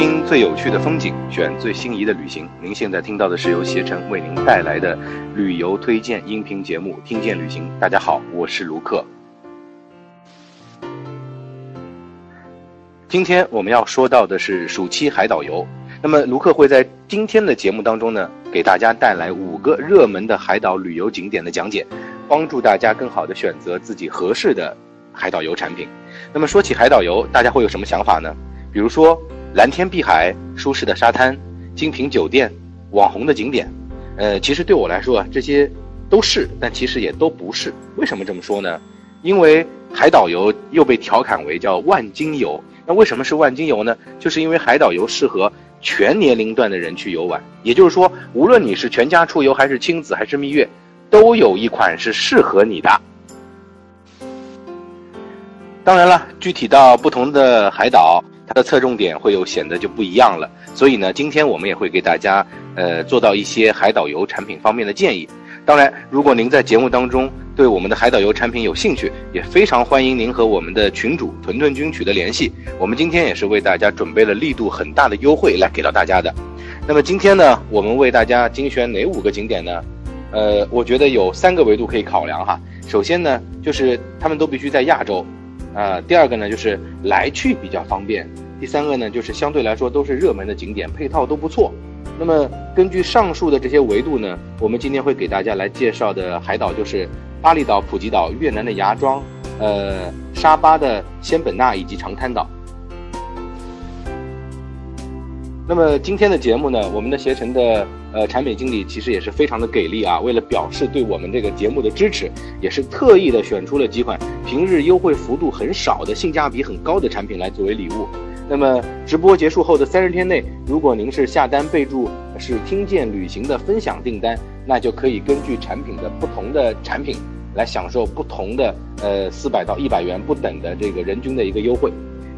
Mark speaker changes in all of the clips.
Speaker 1: 听最有趣的风景，选最心仪的旅行。您现在听到的是由携程为您带来的旅游推荐音频节目《听见旅行》。大家好，我是卢克。今天我们要说到的是暑期海岛游。那么卢克会在今天的节目当中呢，给大家带来五个热门的海岛旅游景点的讲解，帮助大家更好的选择自己合适的海岛游产品。那么说起海岛游，大家会有什么想法呢？比如说蓝天碧海、舒适的沙滩、精品酒店、网红的景点。呃，其实对我来说啊，这些都是，但其实也都不是。为什么这么说呢？因为海岛游又被调侃为叫万金油。那为什么是万金油呢？就是因为海岛游适合。全年龄段的人去游玩，也就是说，无论你是全家出游还是亲子还是蜜月，都有一款是适合你的。当然了，具体到不同的海岛，它的侧重点会有显得就不一样了。所以呢，今天我们也会给大家呃做到一些海岛游产品方面的建议。当然，如果您在节目当中对我们的海岛游产品有兴趣，也非常欢迎您和我们的群主屯屯君取得联系。我们今天也是为大家准备了力度很大的优惠来给到大家的。那么今天呢，我们为大家精选哪五个景点呢？呃，我觉得有三个维度可以考量哈。首先呢，就是他们都必须在亚洲，呃，第二个呢就是来去比较方便，第三个呢就是相对来说都是热门的景点，配套都不错。那么根据上述的这些维度呢，我们今天会给大家来介绍的海岛就是巴厘岛、普吉岛、越南的芽庄、呃沙巴的仙本那以及长滩岛。那么今天的节目呢，我们的携程的呃产品经理其实也是非常的给力啊，为了表示对我们这个节目的支持，也是特意的选出了几款平日优惠幅度很少的、性价比很高的产品来作为礼物。那么直播结束后的三十天内，如果您是下单备注是听见旅行的分享订单，那就可以根据产品的不同的产品来享受不同的呃四百到一百元不等的这个人均的一个优惠。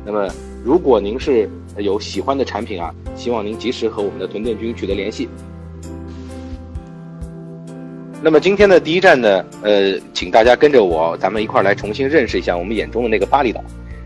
Speaker 1: 那么如果您是有喜欢的产品啊，希望您及时和我们的屯店君取得联系。那么今天的第一站呢，呃，请大家跟着我，咱们一块儿来重新认识一下我们眼中的那个巴厘岛。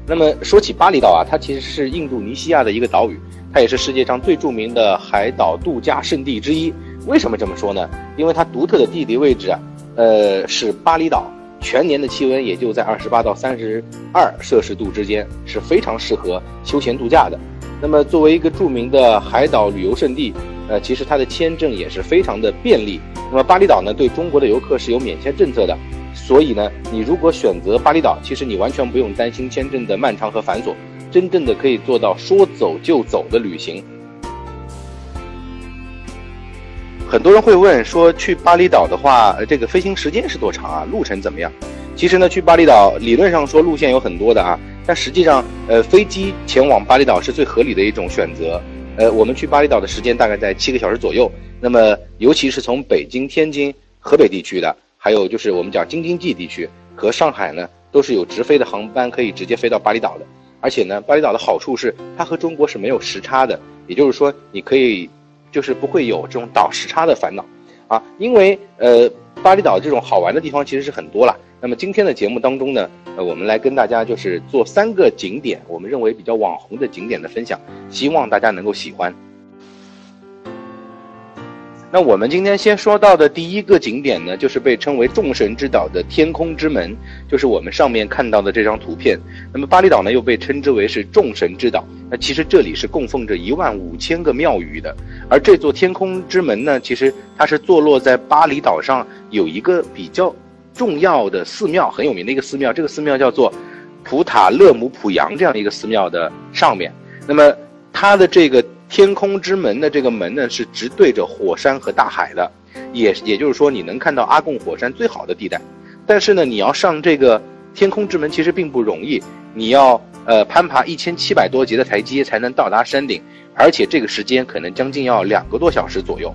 Speaker 1: 那么说起巴厘岛啊，它其实是印度尼西亚的一个岛屿，它也是世界上最著名的海岛度假胜地之一。为什么这么说呢？因为它独特的地理位置啊，呃，是巴厘岛全年的气温也就在二十八到三十二摄氏度之间，是非常适合休闲度假的。那么作为一个著名的海岛旅游胜地，呃，其实它的签证也是非常的便利。那么巴厘岛呢，对中国的游客是有免签政策的。所以呢，你如果选择巴厘岛，其实你完全不用担心签证的漫长和繁琐，真正的可以做到说走就走的旅行。很多人会问说，去巴厘岛的话，这个飞行时间是多长啊？路程怎么样？其实呢，去巴厘岛理论上说路线有很多的啊，但实际上，呃，飞机前往巴厘岛是最合理的一种选择。呃，我们去巴厘岛的时间大概在七个小时左右。那么，尤其是从北京、天津、河北地区的。还有就是我们讲京津冀地区和上海呢，都是有直飞的航班可以直接飞到巴厘岛的。而且呢，巴厘岛的好处是它和中国是没有时差的，也就是说你可以就是不会有这种倒时差的烦恼啊。因为呃，巴厘岛这种好玩的地方其实是很多了。那么今天的节目当中呢，呃，我们来跟大家就是做三个景点，我们认为比较网红的景点的分享，希望大家能够喜欢。那我们今天先说到的第一个景点呢，就是被称为众神之岛的天空之门，就是我们上面看到的这张图片。那么巴厘岛呢，又被称之为是众神之岛。那其实这里是供奉着一万五千个庙宇的，而这座天空之门呢，其实它是坐落在巴厘岛上有一个比较重要的寺庙，很有名的一个寺庙。这个寺庙叫做普塔勒姆普扬这样一个寺庙的上面。那么它的这个。天空之门的这个门呢，是直对着火山和大海的，也也就是说，你能看到阿贡火山最好的地带。但是呢，你要上这个天空之门其实并不容易，你要呃攀爬一千七百多级的台阶才能到达山顶，而且这个时间可能将近要两个多小时左右。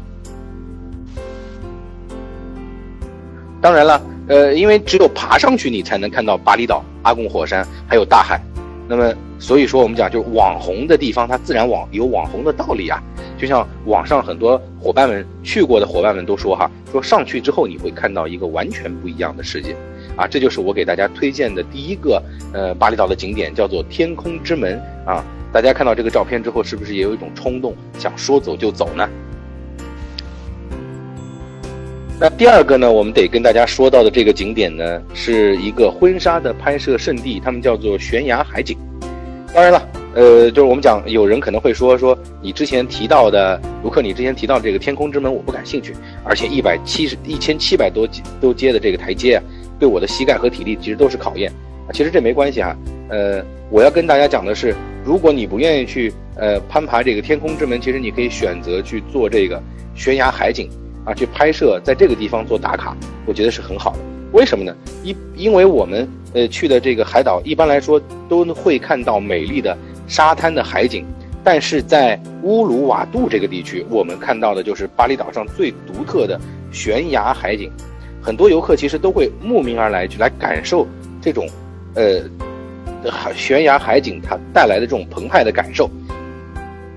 Speaker 1: 当然了，呃，因为只有爬上去，你才能看到巴厘岛、阿贡火山还有大海。那么，所以说我们讲，就是网红的地方，它自然网有网红的道理啊。就像网上很多伙伴们去过的伙伴们都说哈，说上去之后你会看到一个完全不一样的世界。啊，这就是我给大家推荐的第一个呃巴厘岛的景点，叫做天空之门啊。大家看到这个照片之后，是不是也有一种冲动，想说走就走呢？那第二个呢，我们得跟大家说到的这个景点呢，是一个婚纱的拍摄圣地，他们叫做悬崖海景。当然了，呃，就是我们讲，有人可能会说说，你之前提到的卢克，你之前提到这个天空之门，我不感兴趣，而且一百七十一千七百多都接的这个台阶啊，对我的膝盖和体力其实都是考验。其实这没关系啊，呃，我要跟大家讲的是，如果你不愿意去呃攀爬这个天空之门，其实你可以选择去做这个悬崖海景。啊，去拍摄在这个地方做打卡，我觉得是很好的。为什么呢？一因为我们呃去的这个海岛，一般来说都会看到美丽的沙滩的海景，但是在乌鲁瓦杜这个地区，我们看到的就是巴厘岛上最独特的悬崖海景。很多游客其实都会慕名而来，去来感受这种呃海悬崖海景它带来的这种澎湃的感受。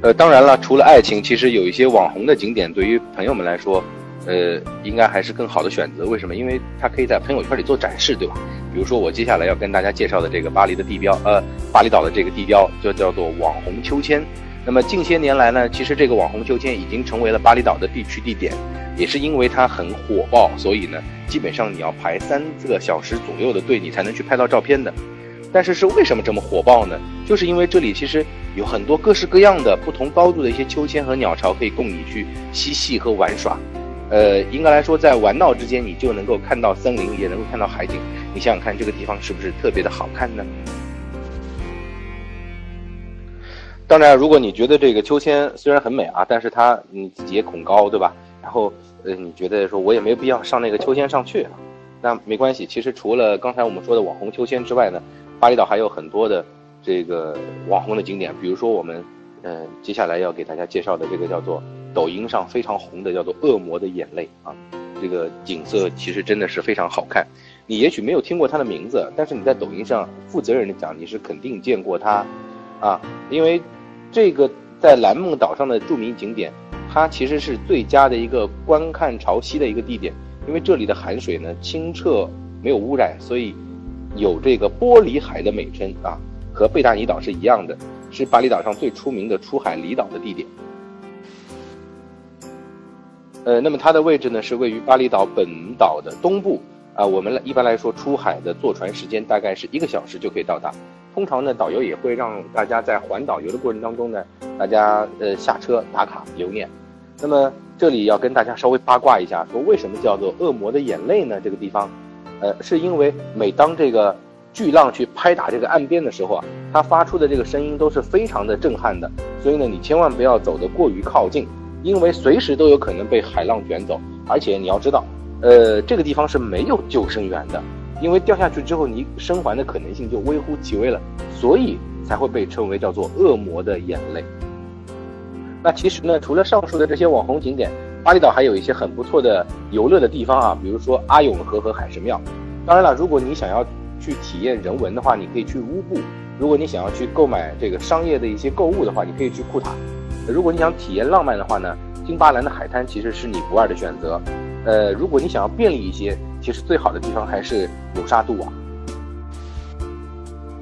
Speaker 1: 呃，当然了，除了爱情，其实有一些网红的景点，对于朋友们来说，呃，应该还是更好的选择。为什么？因为它可以在朋友圈里做展示，对吧？比如说我接下来要跟大家介绍的这个巴黎的地标，呃，巴厘岛的这个地标就叫做网红秋千。那么近些年来呢，其实这个网红秋千已经成为了巴厘岛的必去地点，也是因为它很火爆，所以呢，基本上你要排三个小时左右的队，你才能去拍到照片的。但是是为什么这么火爆呢？就是因为这里其实有很多各式各样的不同高度的一些秋千和鸟巢，可以供你去嬉戏和玩耍。呃，应该来说，在玩闹之间，你就能够看到森林，也能够看到海景。你想想看，这个地方是不是特别的好看呢？当然，如果你觉得这个秋千虽然很美啊，但是它你自己也恐高，对吧？然后呃，你觉得说我也没必要上那个秋千上去啊，那没关系。其实除了刚才我们说的网红秋千之外呢。巴厘岛还有很多的这个网红的景点，比如说我们，呃，接下来要给大家介绍的这个叫做抖音上非常红的叫做《恶魔的眼泪》啊，这个景色其实真的是非常好看。你也许没有听过它的名字，但是你在抖音上负责任的讲，你是肯定见过它，啊，因为这个在蓝梦岛上的著名景点，它其实是最佳的一个观看潮汐的一个地点，因为这里的海水呢清澈没有污染，所以。有这个玻璃海的美称啊，和贝达尼岛是一样的，是巴厘岛上最出名的出海离岛的地点。呃，那么它的位置呢是位于巴厘岛本岛的东部啊。我们一般来说出海的坐船时间大概是一个小时就可以到达。通常呢，导游也会让大家在环岛游的过程当中呢，大家呃下车打卡留念。那么这里要跟大家稍微八卦一下，说为什么叫做恶魔的眼泪呢？这个地方。呃，是因为每当这个巨浪去拍打这个岸边的时候啊，它发出的这个声音都是非常的震撼的。所以呢，你千万不要走得过于靠近，因为随时都有可能被海浪卷走。而且你要知道，呃，这个地方是没有救生员的，因为掉下去之后你生还的可能性就微乎其微了，所以才会被称为叫做恶魔的眼泪。那其实呢，除了上述的这些网红景点。巴厘岛还有一些很不错的游乐的地方啊，比如说阿永河和海神庙。当然了，如果你想要去体验人文的话，你可以去乌布；如果你想要去购买这个商业的一些购物的话，你可以去库塔。如果你想体验浪漫的话呢，金巴兰的海滩其实是你不二的选择。呃，如果你想要便利一些，其实最好的地方还是努沙杜瓦。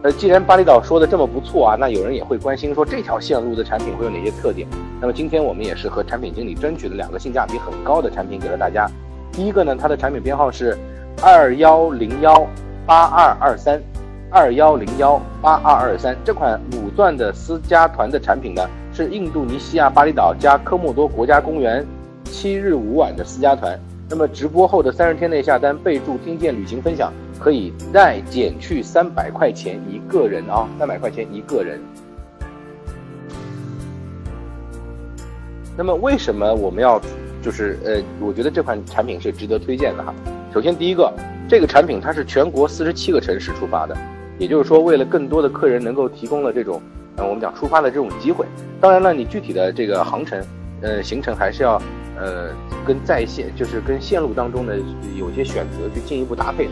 Speaker 1: 呃，既然巴厘岛说的这么不错啊，那有人也会关心说这条线路的产品会有哪些特点？那么今天我们也是和产品经理争取了两个性价比很高的产品给了大家。第一个呢，它的产品编号是二幺零幺八二二三，二幺零幺八二二三。这款五钻的私家团的产品呢，是印度尼西亚巴厘岛加科莫多国家公园七日五晚的私家团。那么直播后的三十天内下单，备注听见旅行分享。可以再减去三百块钱一个人啊，三百块钱一个人。那么为什么我们要，就是呃，我觉得这款产品是值得推荐的哈。首先第一个，这个产品它是全国四十七个城市出发的，也就是说为了更多的客人能够提供了这种，呃，我们讲出发的这种机会。当然了，你具体的这个航程，呃，行程还是要，呃，跟在线就是跟线路当中的有些选择去进一步搭配的。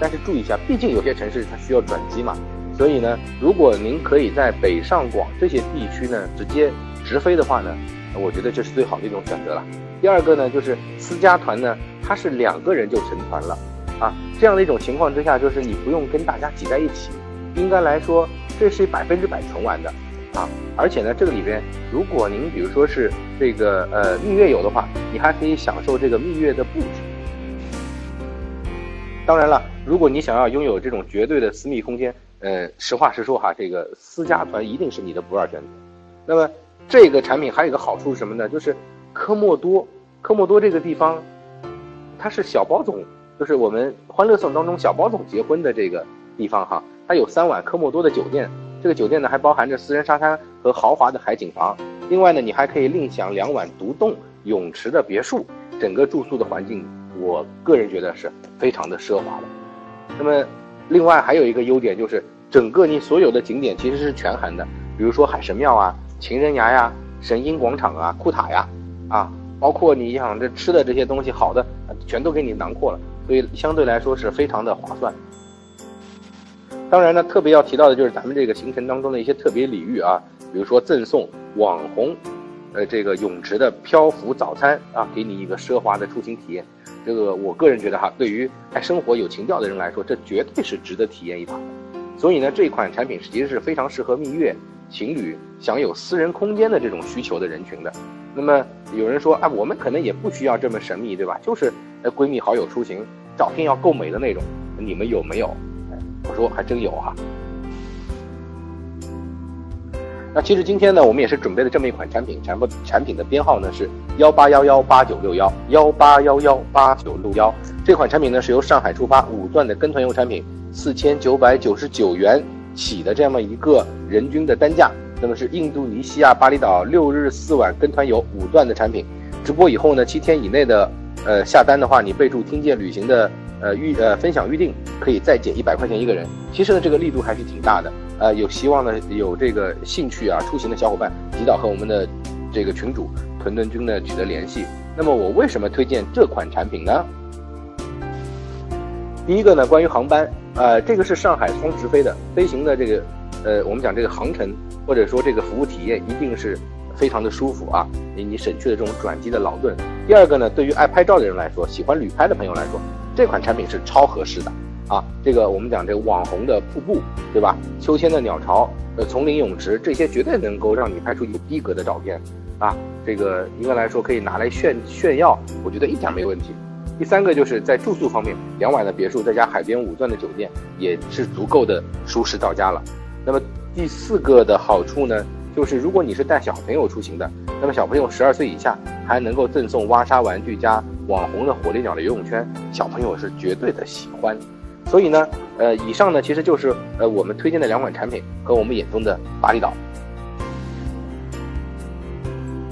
Speaker 1: 但是注意一下，毕竟有些城市它需要转机嘛，所以呢，如果您可以在北上广这些地区呢直接直飞的话呢，我觉得这是最好的一种选择了。第二个呢，就是私家团呢，它是两个人就成团了，啊，这样的一种情况之下，就是你不用跟大家挤在一起，应该来说这是百分之百纯玩的啊。而且呢，这个里边，如果您比如说是这个呃蜜月游的话，你还可以享受这个蜜月的布置。当然了，如果你想要拥有这种绝对的私密空间，呃，实话实说哈，这个私家团一定是你的不二选择。那么这个产品还有一个好处是什么呢？就是科莫多，科莫多这个地方，它是小包总，就是我们欢乐颂当中小包总结婚的这个地方哈。它有三晚科莫多的酒店，这个酒店呢还包含着私人沙滩和豪华的海景房。另外呢，你还可以另享两晚独栋泳池的别墅，整个住宿的环境。我个人觉得是非常的奢华的。那么，另外还有一个优点就是，整个你所有的景点其实是全含的，比如说海神庙啊、情人崖呀、神鹰广场啊、库塔呀，啊，包括你想这吃的这些东西，好的全都给你囊括了，所以相对来说是非常的划算。当然呢，特别要提到的就是咱们这个行程当中的一些特别礼遇啊，比如说赠送网红，呃，这个泳池的漂浮早餐啊，给你一个奢华的出行体验。这个我个人觉得哈，对于爱生活有情调的人来说，这绝对是值得体验一把。所以呢，这款产品其实是非常适合蜜月情侣享有私人空间的这种需求的人群的。那么有人说啊，我们可能也不需要这么神秘，对吧？就是呃闺蜜好友出行，照片要够美的那种，你们有没有？我说还真有哈。那其实今天呢，我们也是准备了这么一款产品，产品产品的编号呢是幺八幺幺八九六幺幺八幺幺八九六幺。这款产品呢是由上海出发五钻的跟团游产品，四千九百九十九元起的这么一个人均的单价。那么是印度尼西亚巴厘岛六日四晚跟团游五钻的产品。直播以后呢，七天以内的呃下单的话，你备注听见旅行的呃预呃分享预定，可以再减一百块钱一个人。其实呢，这个力度还是挺大的。呃，有希望呢，有这个兴趣啊出行的小伙伴，及早和我们的这个群主屯屯君呢取得联系。那么我为什么推荐这款产品呢？第一个呢，关于航班，呃，这个是上海双直飞的，飞行的这个，呃，我们讲这个航程或者说这个服务体验一定是非常的舒服啊，你你省去了这种转机的劳顿。第二个呢，对于爱拍照的人来说，喜欢旅拍的朋友来说，这款产品是超合适的。啊，这个我们讲这个网红的瀑布，对吧？秋千的鸟巢，呃，丛林泳池，这些绝对能够让你拍出有逼格的照片，啊，这个应该来说可以拿来炫炫耀，我觉得一点没问题。第三个就是在住宿方面，两晚的别墅再加海边五钻的酒店，也是足够的舒适到家了。那么第四个的好处呢，就是如果你是带小朋友出行的，那么小朋友十二岁以下还能够赠送挖沙玩具加网红的火烈鸟的游泳圈，小朋友是绝对的喜欢。所以呢，呃，以上呢其实就是呃我们推荐的两款产品和我们眼中的巴厘岛。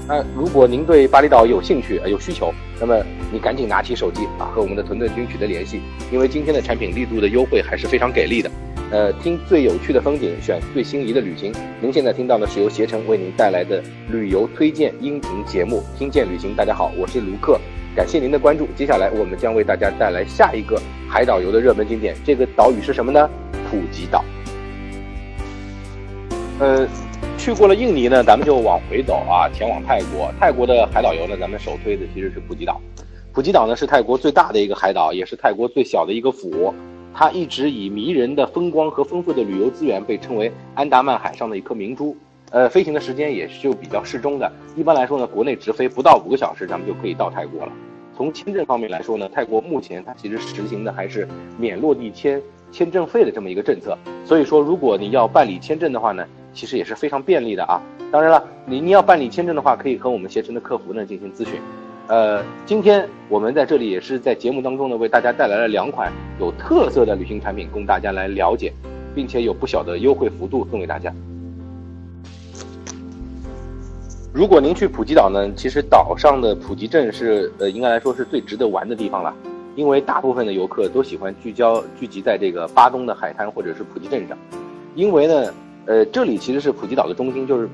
Speaker 1: 那如果您对巴厘岛有兴趣、有需求，那么你赶紧拿起手机啊，和我们的屯屯君取得联系，因为今天的产品力度的优惠还是非常给力的。呃，听最有趣的风景，选最心仪的旅行。您现在听到的是由携程为您带来的旅游推荐音频节目《听见旅行》。大家好，我是卢克。感谢您的关注，接下来我们将为大家带来下一个海岛游的热门景点。这个岛屿是什么呢？普吉岛。呃，去过了印尼呢，咱们就往回走啊，前往泰国。泰国的海岛游呢，咱们首推的其实是普吉岛。普吉岛呢是泰国最大的一个海岛，也是泰国最小的一个府。它一直以迷人的风光和丰富的旅游资源被称为安达曼海上的一颗明珠。呃，飞行的时间也是就比较适中的。一般来说呢，国内直飞不到五个小时，咱们就可以到泰国了。从签证方面来说呢，泰国目前它其实实行的还是免落地签签证费的这么一个政策。所以说，如果你要办理签证的话呢，其实也是非常便利的啊。当然了，你你要办理签证的话，可以和我们携程的客服呢进行咨询。呃，今天我们在这里也是在节目当中呢，为大家带来了两款有特色的旅行产品供大家来了解，并且有不小的优惠幅度送给大家。如果您去普吉岛呢，其实岛上的普吉镇是呃，应该来说是最值得玩的地方了，因为大部分的游客都喜欢聚焦聚集在这个巴东的海滩或者是普吉镇上，因为呢，呃，这里其实是普吉岛的中心，就是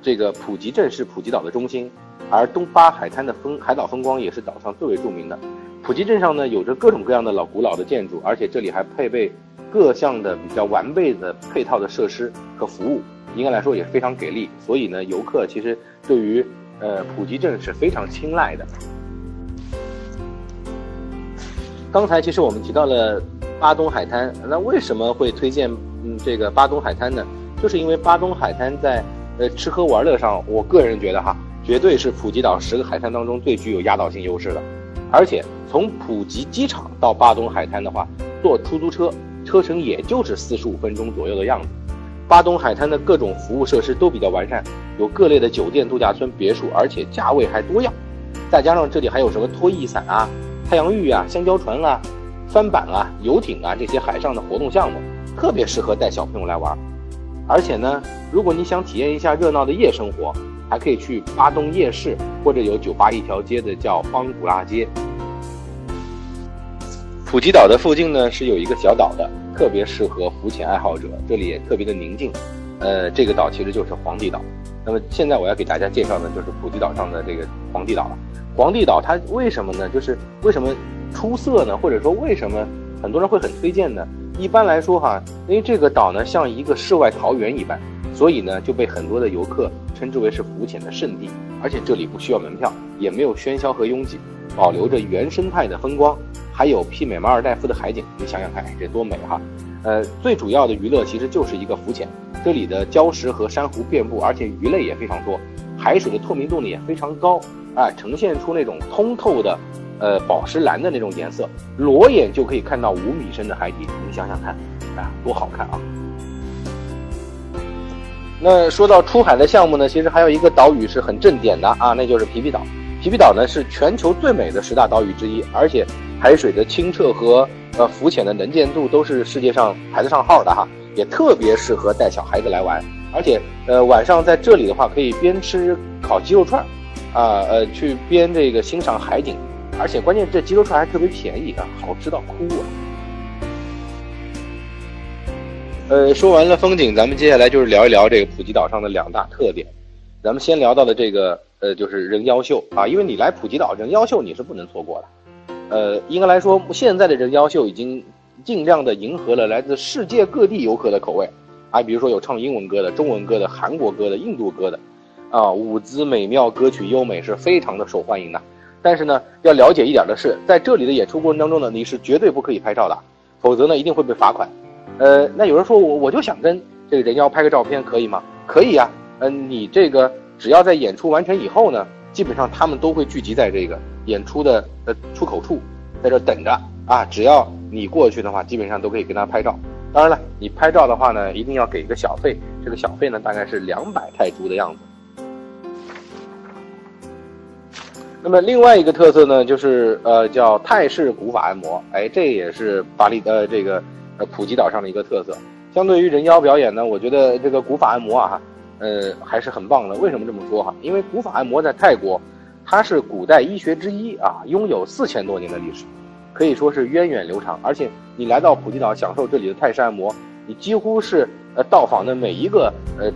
Speaker 1: 这个普吉镇是普吉岛的中心，而东巴海滩的风海岛风光也是岛上最为著名的。普吉镇上呢，有着各种各样的老古老的建筑，而且这里还配备各项的比较完备的配套的设施和服务。应该来说也是非常给力，所以呢，游客其实对于呃普吉镇是非常青睐的。刚才其实我们提到了巴东海滩，那为什么会推荐嗯这个巴东海滩呢？就是因为巴东海滩在呃吃喝玩乐上，我个人觉得哈，绝对是普吉岛十个海滩当中最具有压倒性优势的。而且从普吉机场到巴东海滩的话，坐出租车车程也就是四十五分钟左右的样子。巴东海滩的各种服务设施都比较完善，有各类的酒店、度假村、别墅，而且价位还多样。再加上这里还有什么拖曳伞啊、太阳浴啊、香蕉船啊、帆板啊、游艇啊这些海上的活动项目，特别适合带小朋友来玩。而且呢，如果你想体验一下热闹的夜生活，还可以去巴东夜市，或者有酒吧一条街的叫邦古拉街。普吉岛的附近呢是有一个小岛的，特别适合浮潜爱好者，这里也特别的宁静。呃，这个岛其实就是皇帝岛。那么现在我要给大家介绍的就是普吉岛上的这个皇帝岛了。皇帝岛它为什么呢？就是为什么出色呢？或者说为什么很多人会很推荐呢？一般来说哈，因为这个岛呢像一个世外桃源一般，所以呢就被很多的游客称之为是浮潜的圣地。而且这里不需要门票，也没有喧嚣和拥挤，保留着原生态的风光。还有媲美马尔代夫的海景，你想想看，这多美哈！呃，最主要的娱乐其实就是一个浮潜，这里的礁石和珊瑚遍布，而且鱼类也非常多，海水的透明度呢也非常高，啊，呈现出那种通透的，呃，宝石蓝的那种颜色，裸眼就可以看到五米深的海底，你想想看，啊，多好看啊！那说到出海的项目呢，其实还有一个岛屿是很正点的啊，那就是皮皮岛。皮皮岛呢是全球最美的十大岛屿之一，而且。海水的清澈和呃浮潜的能见度都是世界上排得上号的哈，也特别适合带小孩子来玩。而且呃晚上在这里的话，可以边吃烤鸡肉串，啊呃去边这个欣赏海景，而且关键这鸡肉串还特别便宜啊，好吃到哭啊！呃说完了风景，咱们接下来就是聊一聊这个普吉岛上的两大特点。咱们先聊到的这个呃就是人妖秀啊，因为你来普吉岛人妖秀你是不能错过的。呃，应该来说，现在的人妖秀已经尽量的迎合了来自世界各地游客的口味，啊，比如说有唱英文歌的、中文歌的、韩国歌的、印度歌的，啊，舞姿美妙，歌曲优美，是非常的受欢迎的。但是呢，要了解一点的是，在这里的演出过程当中呢，你是绝对不可以拍照的，否则呢，一定会被罚款。呃，那有人说我我就想跟这个人妖拍个照片，可以吗？可以呀。嗯，你这个只要在演出完成以后呢，基本上他们都会聚集在这个。演出的呃出口处，在这等着啊！只要你过去的话，基本上都可以跟他拍照。当然了，你拍照的话呢，一定要给一个小费，这个小费呢大概是两百泰铢的样子。那么另外一个特色呢，就是呃叫泰式古法按摩，哎，这也是巴厘呃这个呃普吉岛上的一个特色。相对于人妖表演呢，我觉得这个古法按摩啊，呃还是很棒的。为什么这么说哈？因为古法按摩在泰国。它是古代医学之一啊，拥有四千多年的历史，可以说是源远流长。而且你来到普吉岛享受这里的泰式按摩，你几乎是呃到访的每一个呃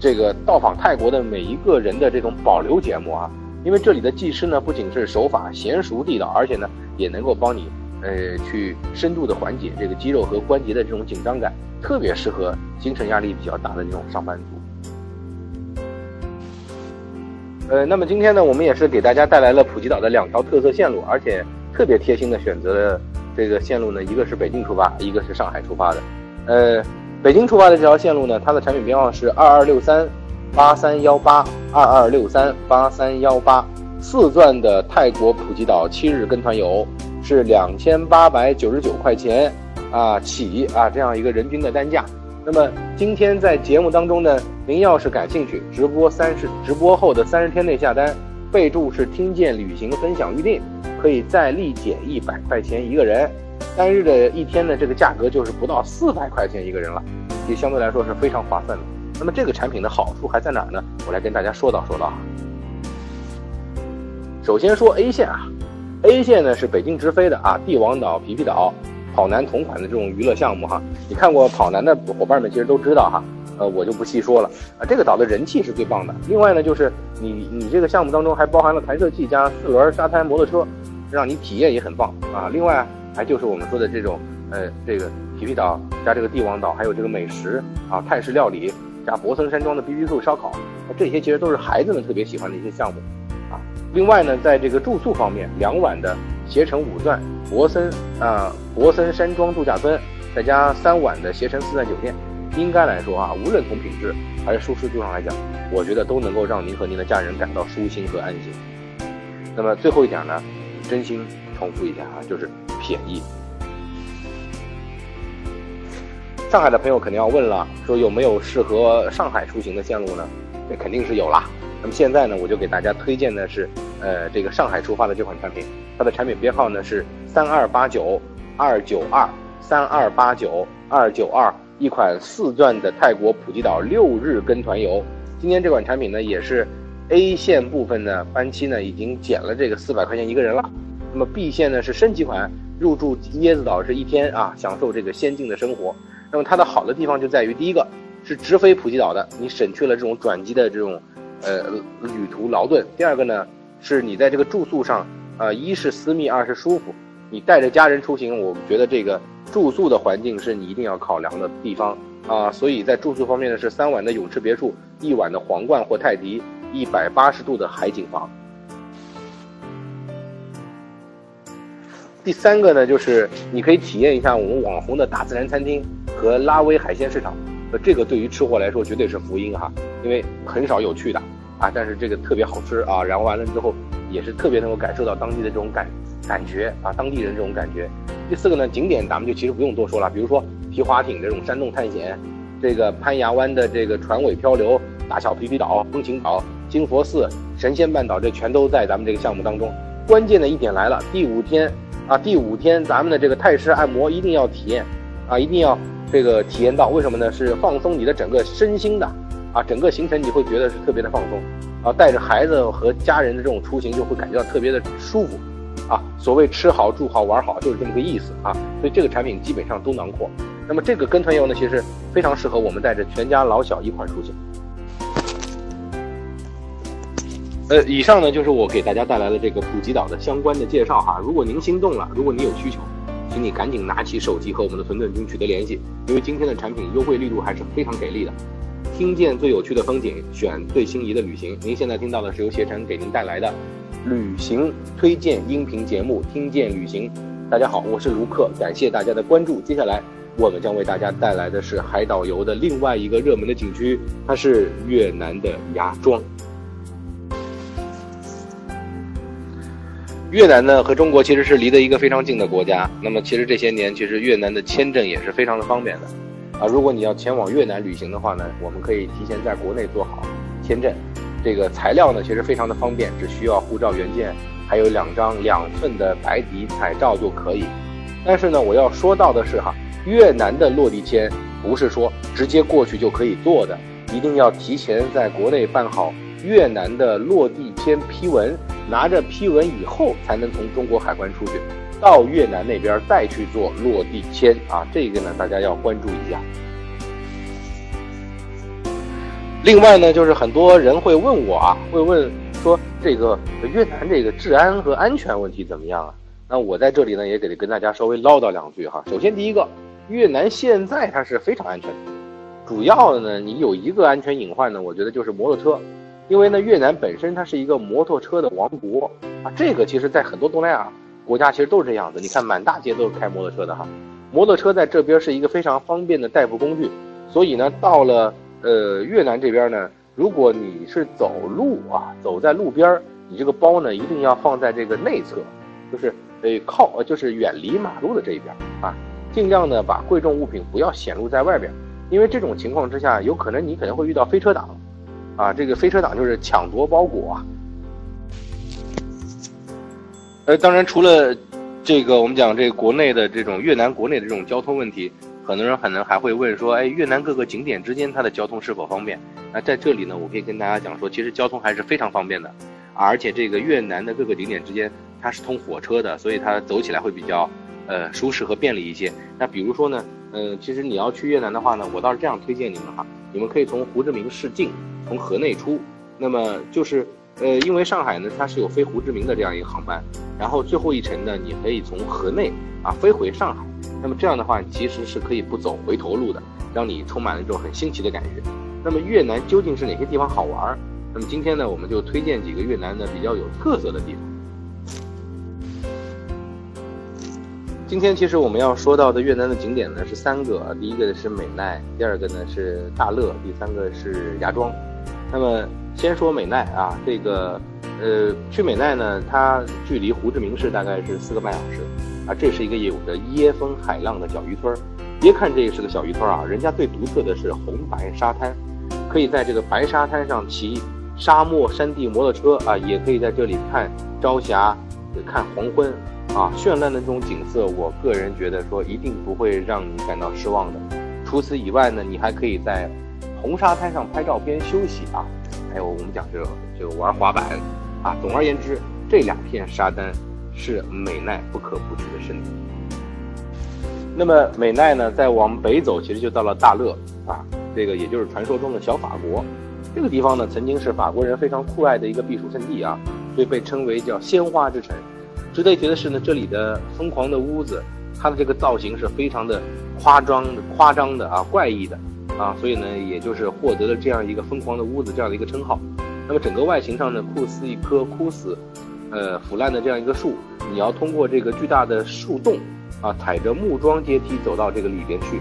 Speaker 1: 这个到访泰国的每一个人的这种保留节目啊。因为这里的技师呢不仅是手法娴熟地道，而且呢也能够帮你呃去深度的缓解这个肌肉和关节的这种紧张感，特别适合精神压力比较大的这种上班族。呃，那么今天呢，我们也是给大家带来了普吉岛的两条特色线路，而且特别贴心的选择了这个线路呢，一个是北京出发，一个是上海出发的。呃，北京出发的这条线路呢，它的产品编号是二二六三八三幺八二二六三八三幺八，四钻的泰国普吉岛七日跟团游是两千八百九十九块钱啊起啊，这样一个人均的单价。那么今天在节目当中呢，您要是感兴趣，直播三十直播后的三十天内下单，备注是听见旅行分享预定，可以再立减一百块钱一个人，单日的一天呢，这个价格就是不到四百块钱一个人了，也相对来说是非常划算的。那么这个产品的好处还在哪儿呢？我来跟大家说道说道啊。首先说 A 线啊，A 线呢是北京直飞的啊，帝王岛、皮皮岛。跑男同款的这种娱乐项目哈，你看过跑男的伙伴们其实都知道哈，呃，我就不细说了啊。这个岛的人气是最棒的。另外呢，就是你你这个项目当中还包含了弹射器加四轮沙滩摩托车，让你体验也很棒啊。另外还就是我们说的这种呃这个皮皮岛加这个帝王岛，还有这个美食啊泰式料理加博森山庄的 BBQ 烧烤，这些其实都是孩子们特别喜欢的一些项目。另外呢，在这个住宿方面，两晚的。携程五钻、博森啊博森山庄度假村，再加三晚的携程四钻酒店，应该来说啊，无论从品质还是舒适度上来讲，我觉得都能够让您和您的家人感到舒心和安心。那么最后一点呢，真心重复一下啊，就是便宜。上海的朋友肯定要问了，说有没有适合上海出行的线路呢？这肯定是有啦。那么现在呢，我就给大家推荐的是，呃，这个上海出发的这款产品，它的产品编号呢是三二八九二九二三二八九二九二，一款四钻的泰国普吉岛六日跟团游。今天这款产品呢，也是 A 线部分呢班期呢已经减了这个四百块钱一个人了。那么 B 线呢是升级款，入住椰子岛是一天啊，享受这个仙境的生活。那么它的好的地方就在于，第一个是直飞普吉岛的，你省去了这种转机的这种，呃，旅途劳顿。第二个呢，是你在这个住宿上，呃，一是私密，二是舒服。你带着家人出行，我们觉得这个住宿的环境是你一定要考量的地方啊。所以在住宿方面呢，是三晚的泳池别墅，一晚的皇冠或泰迪，一百八十度的海景房。第三个呢，就是你可以体验一下我们网红的大自然餐厅。和拉威海鲜市场，那这个对于吃货来说绝对是福音哈，因为很少有去的啊，但是这个特别好吃啊，然后完了之后也是特别能够感受到当地的这种感感觉啊，当地人这种感觉。第四个呢，景点咱们就其实不用多说了，比如说皮划艇这种山洞探险，这个攀崖湾的这个船尾漂流，大小皮皮岛、风情岛、金佛寺、神仙半岛，这全都在咱们这个项目当中。关键的一点来了，第五天啊，第五天咱们的这个泰式按摩一定要体验啊，一定要。这个体验到为什么呢？是放松你的整个身心的，啊，整个行程你会觉得是特别的放松，啊，带着孩子和家人的这种出行就会感觉到特别的舒服，啊，所谓吃好住好玩好就是这么个意思啊，所以这个产品基本上都囊括。那么这个跟团游呢，其实非常适合我们带着全家老小一块出行。呃，以上呢就是我给大家带来的这个普吉岛的相关的介绍哈。如果您心动了，如果您有需求。请你赶紧拿起手机和我们的屯屯君取得联系，因为今天的产品优惠力度还是非常给力的。听见最有趣的风景，选最心仪的旅行。您现在听到的是由携程给您带来的旅行推荐音频节目《听见旅行》。大家好，我是卢克，感谢大家的关注。接下来我们将为大家带来的是海岛游的另外一个热门的景区，它是越南的芽庄。越南呢和中国其实是离得一个非常近的国家，那么其实这些年其实越南的签证也是非常的方便的，啊，如果你要前往越南旅行的话呢，我们可以提前在国内做好签证，这个材料呢其实非常的方便，只需要护照原件，还有两张两寸的白底彩照就可以。但是呢，我要说到的是哈，越南的落地签不是说直接过去就可以做的，一定要提前在国内办好越南的落地签批文。拿着批文以后，才能从中国海关出去，到越南那边再去做落地签啊。这个呢，大家要关注一下。另外呢，就是很多人会问我啊，会问说这个越南这个治安和安全问题怎么样啊？那我在这里呢，也得跟大家稍微唠叨两句哈。首先第一个，越南现在它是非常安全的，主要的呢，你有一个安全隐患呢，我觉得就是摩托车。因为呢，越南本身它是一个摩托车的王国啊，这个其实在很多东南亚国家其实都是这样子。你看满大街都是开摩托车的哈，摩托车在这边是一个非常方便的代步工具。所以呢，到了呃越南这边呢，如果你是走路啊，走在路边你这个包呢一定要放在这个内侧，就是呃靠就是远离马路的这一边啊，尽量呢把贵重物品不要显露在外边，因为这种情况之下，有可能你可能会遇到飞车党。啊，这个飞车党就是抢夺包裹啊。呃，当然除了这个，我们讲这国内的这种越南国内的这种交通问题，很多人可能还会问说，哎，越南各个景点之间它的交通是否方便？那在这里呢，我可以跟大家讲说，其实交通还是非常方便的，而且这个越南的各个景点之间它是通火车的，所以它走起来会比较呃舒适和便利一些。那比如说呢，嗯，其实你要去越南的话呢，我倒是这样推荐你们哈，你们可以从胡志明市境。从河内出，那么就是，呃，因为上海呢，它是有飞胡志明的这样一个航班，然后最后一程呢，你可以从河内啊飞回上海，那么这样的话，其实是可以不走回头路的，让你充满了这种很新奇的感觉。那么越南究竟是哪些地方好玩？那么今天呢，我们就推荐几个越南的比较有特色的地方。今天其实我们要说到的越南的景点呢是三个，第一个是美奈，第二个呢是大乐，第三个是芽庄。那么先说美奈啊，这个呃去美奈呢，它距离胡志明市大概是四个半小时啊，这是一个有着椰风海浪的小渔村。别看这个是个小渔村啊，人家最独特的是红白沙滩，可以在这个白沙滩上骑沙漠山地摩托车啊，也可以在这里看朝霞，看黄昏。啊，绚烂的这种景色，我个人觉得说一定不会让你感到失望的。除此以外呢，你还可以在红沙滩上拍照片休息啊，还有我们讲这个就玩滑板啊。总而言之，这两片沙滩是美奈不可不去的圣地。那么美奈呢，再往北走，其实就到了大乐啊，这个也就是传说中的小法国。这个地方呢，曾经是法国人非常酷爱的一个避暑胜地啊，所以被称为叫鲜花之城。值得一提的是呢，这里的疯狂的屋子，它的这个造型是非常的夸张、夸张的啊，怪异的啊，所以呢，也就是获得了这样一个疯狂的屋子这样的一个称号。那么整个外形上呢，酷似一棵枯死、呃腐烂的这样一个树，你要通过这个巨大的树洞啊，踩着木桩阶梯走到这个里边去。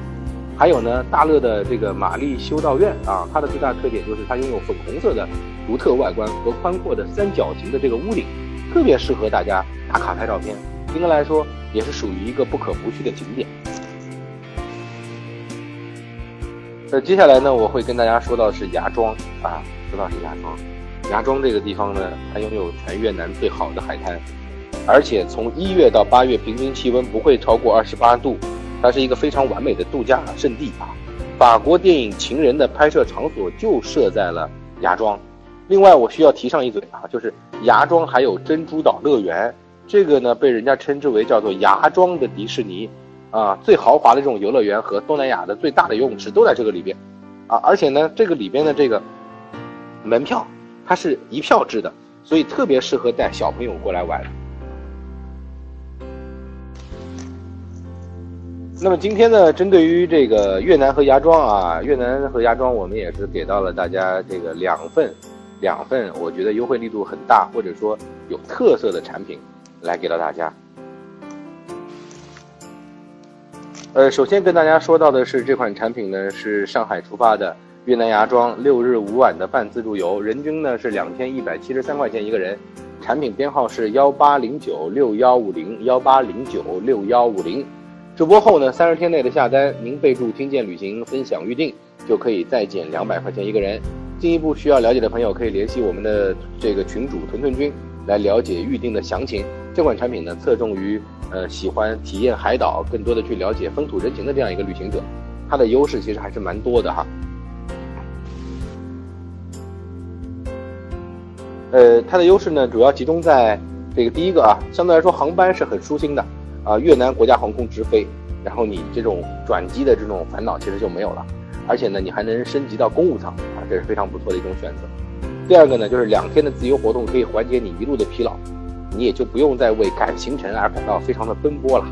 Speaker 1: 还有呢，大乐的这个玛丽修道院啊，它的最大特点就是它拥有粉红色的独特外观和宽阔的三角形的这个屋顶，特别适合大家。打卡拍照片，应该来说也是属于一个不可不去的景点。那接下来呢，我会跟大家说到是芽庄啊，说到是芽庄。芽庄这个地方呢，它拥有全越南最好的海滩，而且从一月到八月平均气温不会超过二十八度，它是一个非常完美的度假胜地啊。法国电影《情人》的拍摄场所就设在了芽庄。另外，我需要提上一嘴啊，就是芽庄还有珍珠岛乐园。这个呢，被人家称之为叫做芽庄的迪士尼，啊，最豪华的这种游乐园和东南亚的最大的游泳池都在这个里边，啊，而且呢，这个里边的这个门票它是一票制的，所以特别适合带小朋友过来玩。那么今天呢，针对于这个越南和芽庄啊，越南和芽庄，我们也是给到了大家这个两份，两份，我觉得优惠力度很大，或者说有特色的产品。来给到大家。呃，首先跟大家说到的是这款产品呢，是上海出发的越南芽庄六日五晚的半自助游，人均呢是两千一百七十三块钱一个人，产品编号是幺八零九六幺五零幺八零九六幺五零。直播后呢，三十天内的下单，您备注“听见旅行”分享预定，就可以再减两百块钱一个人。进一步需要了解的朋友，可以联系我们的这个群主屯屯君来了解预定的详情。这款产品呢，侧重于呃喜欢体验海岛、更多的去了解风土人情的这样一个旅行者，它的优势其实还是蛮多的哈。呃，它的优势呢，主要集中在这个第一个啊，相对来说航班是很舒心的啊，越南国家航空直飞，然后你这种转机的这种烦恼其实就没有了，而且呢，你还能升级到公务舱，这是非常不错的一种选择。第二个呢，就是两天的自由活动可以缓解你一路的疲劳。你也就不用再为赶行程而感到非常的奔波了，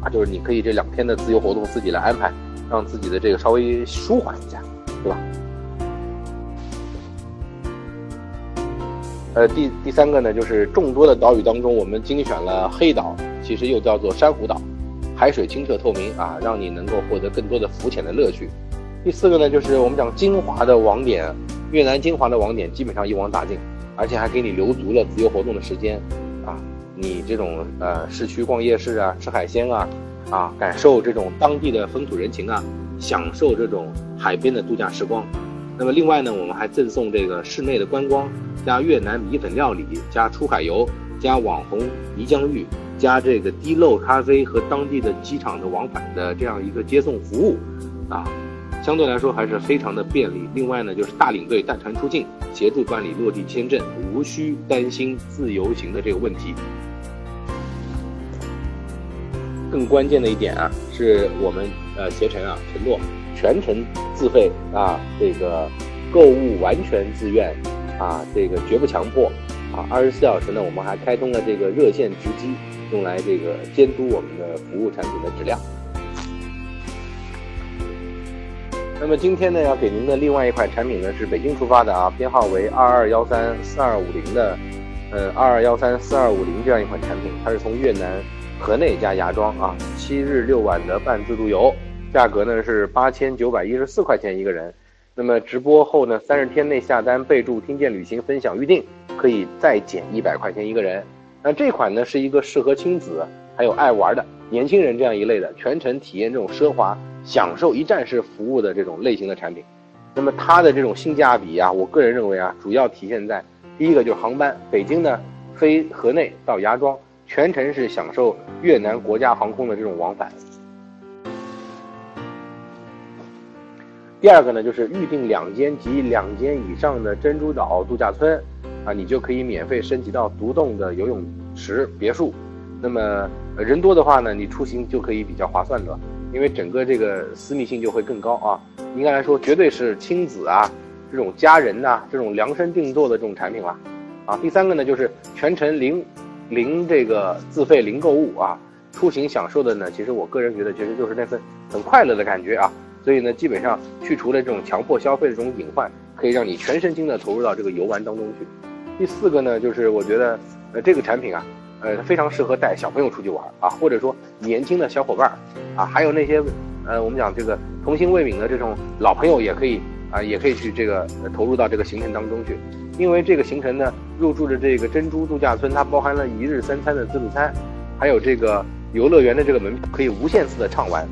Speaker 1: 啊，就是你可以这两天的自由活动自己来安排，让自己的这个稍微舒缓一下，对吧？呃，第第三个呢，就是众多的岛屿当中，我们精选了黑岛，其实又叫做珊瑚岛，海水清澈透明啊，让你能够获得更多的浮潜的乐趣。第四个呢，就是我们讲精华的网点，越南精华的网点基本上一网打尽，而且还给你留足了自由活动的时间。啊你这种呃市区逛夜市啊，吃海鲜啊，啊，感受这种当地的风土人情啊，享受这种海边的度假时光。那么另外呢，我们还赠送这个室内的观光，加越南米粉料理，加出海游，加网红泥浆浴，加这个滴漏咖啡和当地的机场的往返的这样一个接送服务，啊。相对来说还是非常的便利。另外呢，就是大领队带团出境，协助办理落地签证，无需担心自由行的这个问题。更关键的一点啊，是我们呃携程啊承诺全程自费啊，这个购物完全自愿啊，这个绝不强迫啊。二十四小时呢，我们还开通了这个热线直击，用来这个监督我们的服务产品的质量。那么今天呢，要给您的另外一款产品呢，是北京出发的啊，编号为二二幺三四二五零的，呃，二二幺三四二五零这样一款产品，它是从越南河内加芽庄啊，七日六晚的半自助游，价格呢是八千九百一十四块钱一个人。那么直播后呢，三十天内下单备注“听见旅行”分享预定，可以再减一百块钱一个人。那这款呢是一个适合亲子还有爱玩的年轻人这样一类的全程体验这种奢华、享受一站式服务的这种类型的产品。那么它的这种性价比啊，我个人认为啊，主要体现在第一个就是航班，北京呢飞河内到芽庄，全程是享受越南国家航空的这种往返。第二个呢，就是预定两间及两间以上的珍珠岛度假村，啊，你就可以免费升级到独栋的游泳池别墅。那么人多的话呢，你出行就可以比较划算的，因为整个这个私密性就会更高啊。应该来说，绝对是亲子啊，这种家人呐，这种量身定做的这种产品了。啊，第三个呢，就是全程零零这个自费零购物啊，出行享受的呢，其实我个人觉得，其实就是那份很快乐的感觉啊。所以呢，基本上去除了这种强迫消费的这种隐患，可以让你全身心的投入到这个游玩当中去。第四个呢，就是我觉得，呃，这个产品啊，呃，非常适合带小朋友出去玩啊，或者说年轻的小伙伴啊，还有那些，呃，我们讲这个童心未泯的这种老朋友也可以啊，也可以去这个投入到这个行程当中去。因为这个行程呢，入住的这个珍珠度假村，它包含了一日三餐的自助餐，还有这个游乐园的这个门票，可以无限次的畅玩。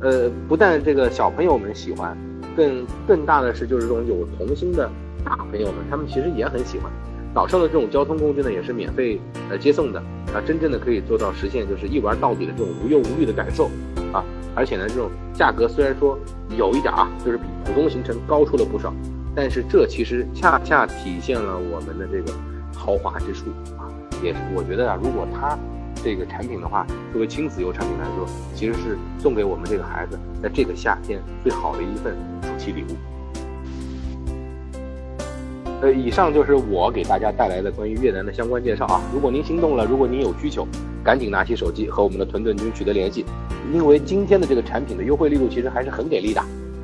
Speaker 1: 呃，不但这个小朋友们喜欢，更更大的是就是这种有童心的大朋友们，他们其实也很喜欢。岛上的这种交通工具呢，也是免费呃接送的啊，真正的可以做到实现就是一玩到底的这种无忧无虑的感受啊。而且呢，这种价格虽然说有一点啊，就是比普通行程高出了不少，但是这其实恰恰体现了我们的这个豪华之处啊。也是我觉得啊，如果他。这个产品的话，作为亲子游产品来说，其实是送给我们这个孩子在这个夏天最好的一份暑期礼物。呃，以上就是我给大家带来的关于越南的相关介绍啊。如果您心动了，如果您有需求，赶紧拿起手机和我们的屯屯君取得联系，因为今天的这个产品的优惠力度其实还是很给力的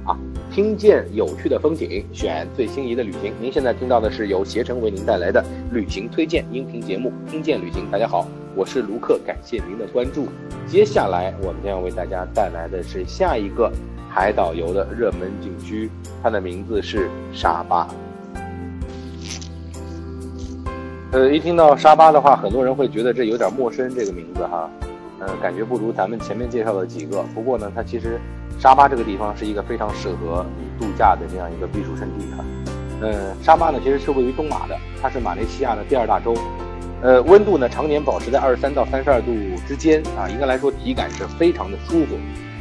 Speaker 1: 啊。听见有趣的风景，选最心仪的旅行。您现在听到的是由携程为您带来的旅行推荐音频节目《听见旅行》。大家好。我是卢克，感谢您的关注。接下来我们将要为大家带来的是下一个海岛游的热门景区，它的名字是沙巴。呃，一听到沙巴的话，很多人会觉得这有点陌生，这个名字哈，呃，感觉不如咱们前面介绍的几个。不过呢，它其实沙巴这个地方是一个非常适合你度假的这样一个避暑胜地哈。呃，沙巴呢其实是位于东马的，它是马来西亚的第二大洲。呃，温度呢常年保持在二十三到三十二度之间啊，应该来说体感是非常的舒服，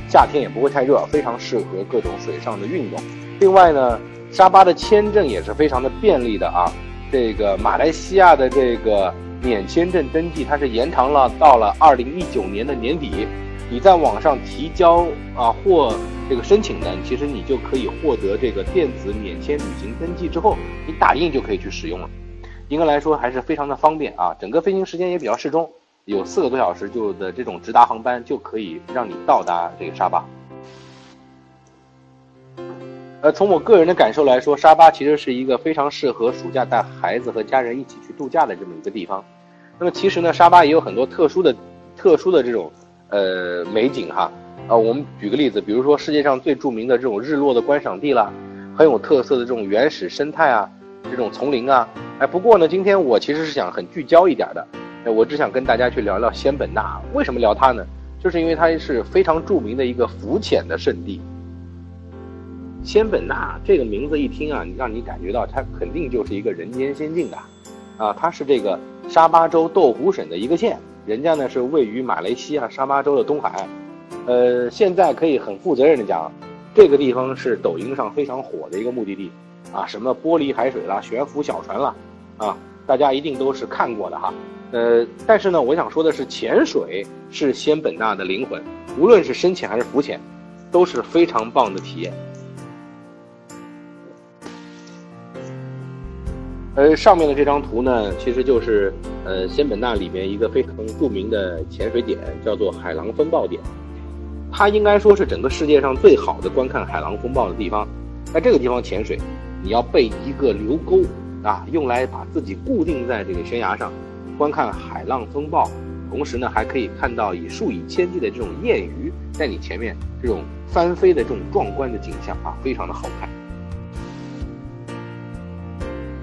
Speaker 1: 夏天也不会太热，非常适合各种水上的运动。另外呢，沙巴的签证也是非常的便利的啊，这个马来西亚的这个免签证登记它是延长了到了二零一九年的年底，你在网上提交啊或这个申请呢，其实你就可以获得这个电子免签旅行登记之后，你打印就可以去使用了。应该来说还是非常的方便啊，整个飞行时间也比较适中，有四个多小时就的这种直达航班就可以让你到达这个沙巴。呃，从我个人的感受来说，沙巴其实是一个非常适合暑假带孩子和家人一起去度假的这么一个地方。那么其实呢，沙巴也有很多特殊的、特殊的这种呃美景哈。啊，我们举个例子，比如说世界上最著名的这种日落的观赏地啦，很有特色的这种原始生态啊，这种丛林啊。哎，不过呢，今天我其实是想很聚焦一点的，哎，我只想跟大家去聊聊仙本那。为什么聊它呢？就是因为它是非常著名的一个浮潜的圣地。仙本那这个名字一听啊，让你感觉到它肯定就是一个人间仙境的，啊，它是这个沙巴州斗湖省的一个县，人家呢是位于马来西亚沙巴州的东海岸，呃，现在可以很负责任的讲，这个地方是抖音上非常火的一个目的地。啊，什么玻璃海水啦，悬浮小船啦，啊，大家一定都是看过的哈。呃，但是呢，我想说的是，潜水是仙本那的灵魂，无论是深潜还是浮潜，都是非常棒的体验。呃，上面的这张图呢，其实就是呃仙本那里面一个非常著名的潜水点，叫做海狼风暴点。它应该说是整个世界上最好的观看海狼风暴的地方，在这个地方潜水。你要被一个流沟啊，用来把自己固定在这个悬崖上，观看海浪风暴，同时呢，还可以看到以数以千计的这种燕鱼在你前面这种翻飞的这种壮观的景象啊，非常的好看。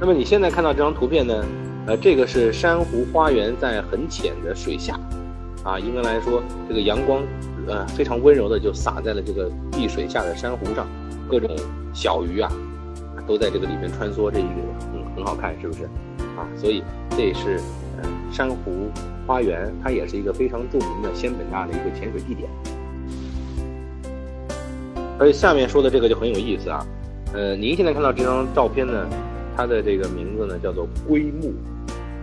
Speaker 1: 那么你现在看到这张图片呢，呃，这个是珊瑚花园在很浅的水下，啊，应该来说这个阳光，呃，非常温柔的就洒在了这个碧水下的珊瑚上，各种小鱼啊。都在这个里面穿梭，这一个很很好看，是不是？啊，所以这也是呃珊瑚花园，它也是一个非常著名的仙本那的一个潜水地点。而且下面说的这个就很有意思啊，呃，您现在看到这张照片呢，它的这个名字呢叫做龟墓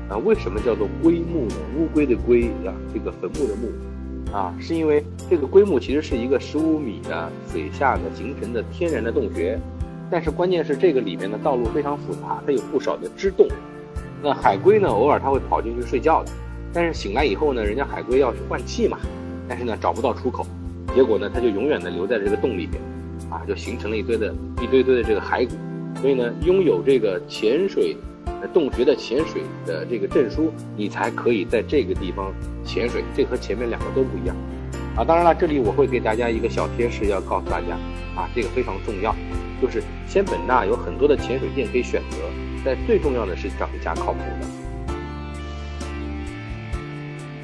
Speaker 1: 啊。为什么叫做龟墓呢？乌龟的龟啊，这个坟墓的墓啊，是因为这个龟墓其实是一个十五米的水下的形成的天然的洞穴。但是关键是这个里面的道路非常复杂，它有不少的支洞。那海龟呢，偶尔它会跑进去睡觉的，但是醒来以后呢，人家海龟要去换气嘛，但是呢找不到出口，结果呢它就永远的留在这个洞里面，啊，就形成了一堆的一堆堆的这个骸骨。所以呢，拥有这个潜水洞穴的潜水的这个证书，你才可以在这个地方潜水。这和前面两个都不一样。啊，当然了，这里我会给大家一个小贴士要告诉大家，啊，这个非常重要。就是仙本那有很多的潜水店可以选择，但最重要的是找一家靠谱的。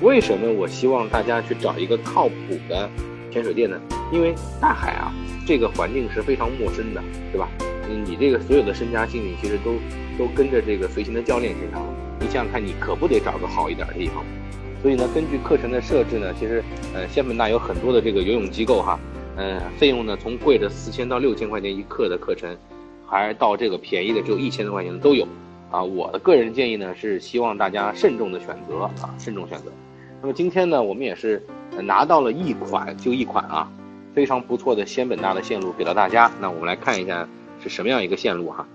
Speaker 1: 为什么我希望大家去找一个靠谱的潜水店呢？因为大海啊，这个环境是非常陌生的，对吧？你这个所有的身家性命其实都都跟着这个随行的教练身上了。你想想看，你可不得找个好一点的地方？所以呢，根据课程的设置呢，其实呃，仙本那有很多的这个游泳机构哈。呃，费用呢，从贵的四千到六千块钱一课的课程，还到这个便宜的只有一千多块钱的都有，啊，我的个人建议呢是希望大家慎重的选择啊，慎重选择。那么今天呢，我们也是拿到了一款就一款啊，非常不错的仙本那的线路给到大家。那我们来看一下是什么样一个线路哈。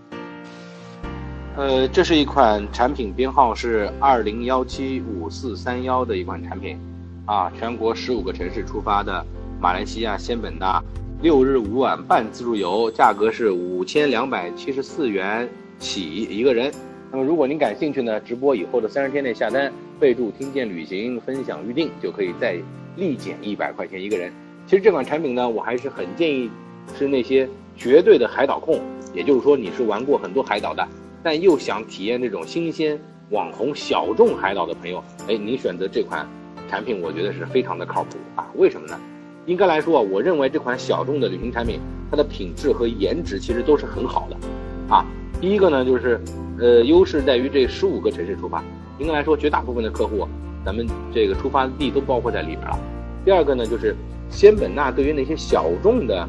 Speaker 1: 呃，这是一款产品编号是二零幺七五四三幺的一款产品，啊，全国十五个城市出发的。马来西亚仙本那六日五晚半自助游，价格是五千两百七十四元起一个人。那么如果您感兴趣呢，直播以后的三十天内下单，备注“听见旅行”分享预定，就可以再立减一百块钱一个人。其实这款产品呢，我还是很建议是那些绝对的海岛控，也就是说你是玩过很多海岛的，但又想体验这种新鲜网红小众海岛的朋友，哎，您选择这款产品，我觉得是非常的靠谱啊。为什么呢？应该来说啊，我认为这款小众的旅行产品，它的品质和颜值其实都是很好的，啊，第一个呢就是，呃，优势在于这十五个城市出发，应该来说绝大部分的客户，咱们这个出发地都包括在里边了。第二个呢就是仙本那对于那些小众的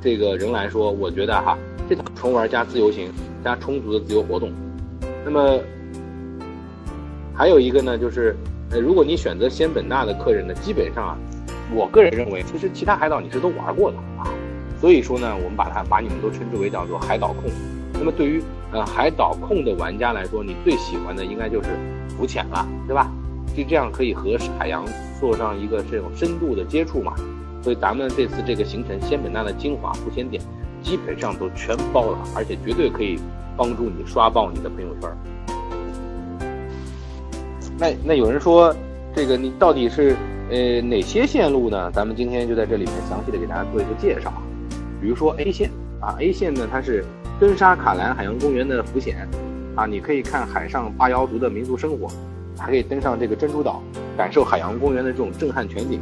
Speaker 1: 这个人来说，我觉得哈，这纯玩加自由行加充足的自由活动。那么还有一个呢就是，呃，如果你选择仙本那的客人呢，基本上啊。我个人认为，其实其他海岛你是都玩过的啊，所以说呢，我们把它把你们都称之为叫做海岛控。那么对于呃海岛控的玩家来说，你最喜欢的应该就是浮潜了，对吧？就这样可以和海洋做上一个这种深度的接触嘛。所以咱们这次这个行程，仙本那的精华浮潜点基本上都全包了，而且绝对可以帮助你刷爆你的朋友圈。那那有人说，这个你到底是？呃，哪些线路呢？咱们今天就在这里面详细的给大家做一个介绍。比如说 A 线啊，A 线呢，它是根沙卡兰海洋公园的浮潜啊，你可以看海上巴瑶族的民族生活，还可以登上这个珍珠岛，感受海洋公园的这种震撼全景。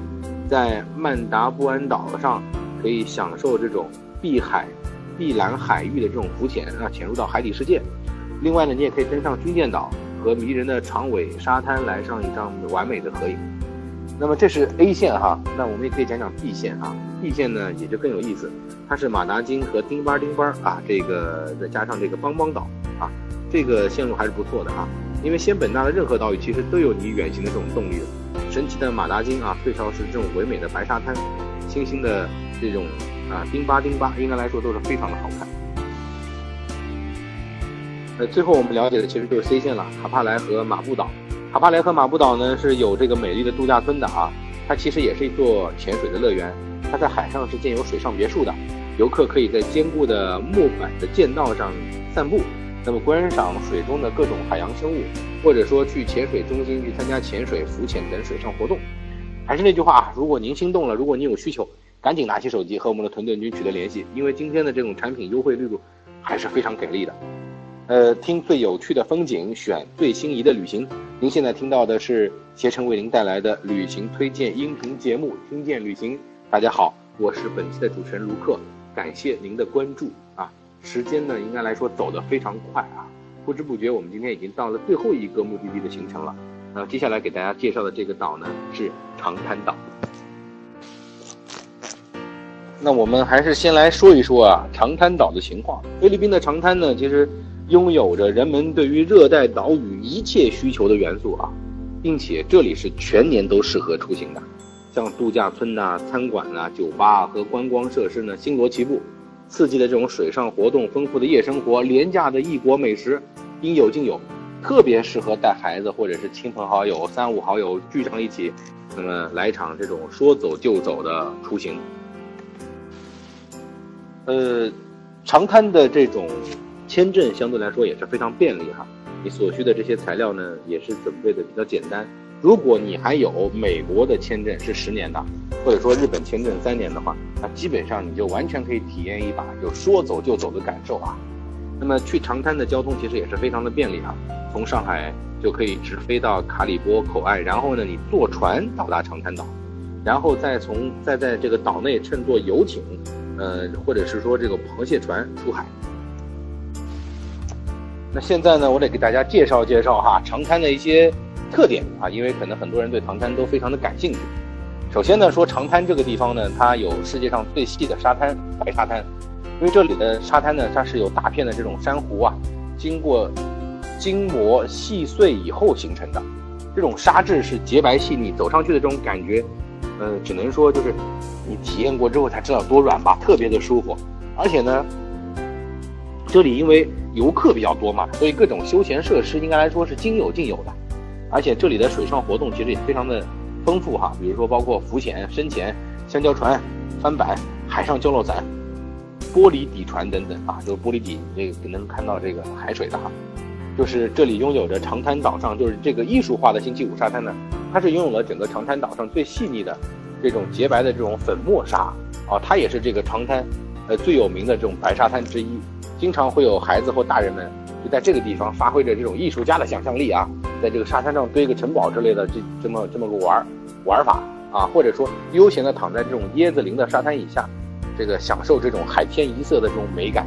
Speaker 1: 在曼达布安岛上，可以享受这种碧海、碧蓝海域的这种浮潜啊，潜入到海底世界。另外呢，你也可以登上军舰岛和迷人的长尾沙滩来上一张完美的合影。那么这是 A 线哈，那我们也可以讲讲 B 线啊。B 线呢也就更有意思，它是马达金和丁巴丁巴啊，这个再加上这个邦邦岛啊，这个线路还是不错的啊。因为仙本那的任何岛屿其实都有你远行的这种动力。神奇的马达金啊，退潮时这种唯美的白沙滩，清新的这种啊丁巴丁巴，应该来说都是非常的好看。呃，最后我们了解的其实就是 C 线了，卡帕莱和马布岛。卡帕莱和马布岛呢是有这个美丽的度假村的啊，它其实也是一座潜水的乐园，它在海上是建有水上别墅的，游客可以在坚固的木板的栈道上散步，那么观赏水中的各种海洋生物，或者说去潜水中心去参加潜水、浮潜等水上活动。还是那句话，如果您心动了，如果您有需求，赶紧拿起手机和我们的屯屯君取得联系，因为今天的这种产品优惠力度还是非常给力的。呃，听最有趣的风景，选最心仪的旅行。您现在听到的是携程为您带来的旅行推荐音频节目《听见旅行》。大家好，我是本期的主持人卢克，感谢您的关注。时间呢，应该来说走得非常快啊，不知不觉我们今天已经到了最后一个目的地的行程了。那接下来给大家介绍的这个岛呢是长滩岛。那我们还是先来说一说啊长滩岛的情况。菲律宾的长滩呢，其实拥有着人们对于热带岛屿一切需求的元素啊，并且这里是全年都适合出行的，像度假村呐、餐馆呐、酒吧和观光设施呢星罗棋布。刺激的这种水上活动、丰富的夜生活、廉价的异国美食，应有尽有，特别适合带孩子或者是亲朋好友、三五好友聚上一起，那么来一场这种说走就走的出行。呃，长滩的这种签证相对来说也是非常便利哈，你所需的这些材料呢也是准备的比较简单。如果你还有美国的签证是十年的，或者说日本签证三年的话，那基本上你就完全可以体验一把就说走就走的感受啊。那么去长滩的交通其实也是非常的便利啊，从上海就可以直飞到卡里波口岸，然后呢你坐船到达长滩岛，然后再从再在这个岛内乘坐游艇，呃或者是说这个螃蟹船出海。那现在呢，我得给大家介绍介绍哈长滩的一些。特点啊，因为可能很多人对长滩都非常的感兴趣。首先呢，说长滩这个地方呢，它有世界上最细的沙滩——白沙滩。因为这里的沙滩呢，它是有大片的这种珊瑚啊，经过筋膜细碎以后形成的。这种沙质是洁白细腻，走上去的这种感觉，呃，只能说就是你体验过之后才知道多软吧，特别的舒服。而且呢，这里因为游客比较多嘛，所以各种休闲设施应该来说是应有尽有的。而且这里的水上活动其实也非常的丰富哈，比如说包括浮潜、深潜、香蕉船、帆板、海上降落伞、玻璃底船等等啊，就是玻璃底这个能看到这个海水的哈。就是这里拥有着长滩岛上就是这个艺术化的星期五沙滩呢，它是拥有了整个长滩岛上最细腻的这种洁白的这种粉末沙啊，它也是这个长滩呃最有名的这种白沙滩之一，经常会有孩子或大人们就在这个地方发挥着这种艺术家的想象力啊。在这个沙滩上堆个城堡之类的，这这么这么个玩玩法啊，或者说悠闲的躺在这种椰子林的沙滩以下，这个享受这种海天一色的这种美感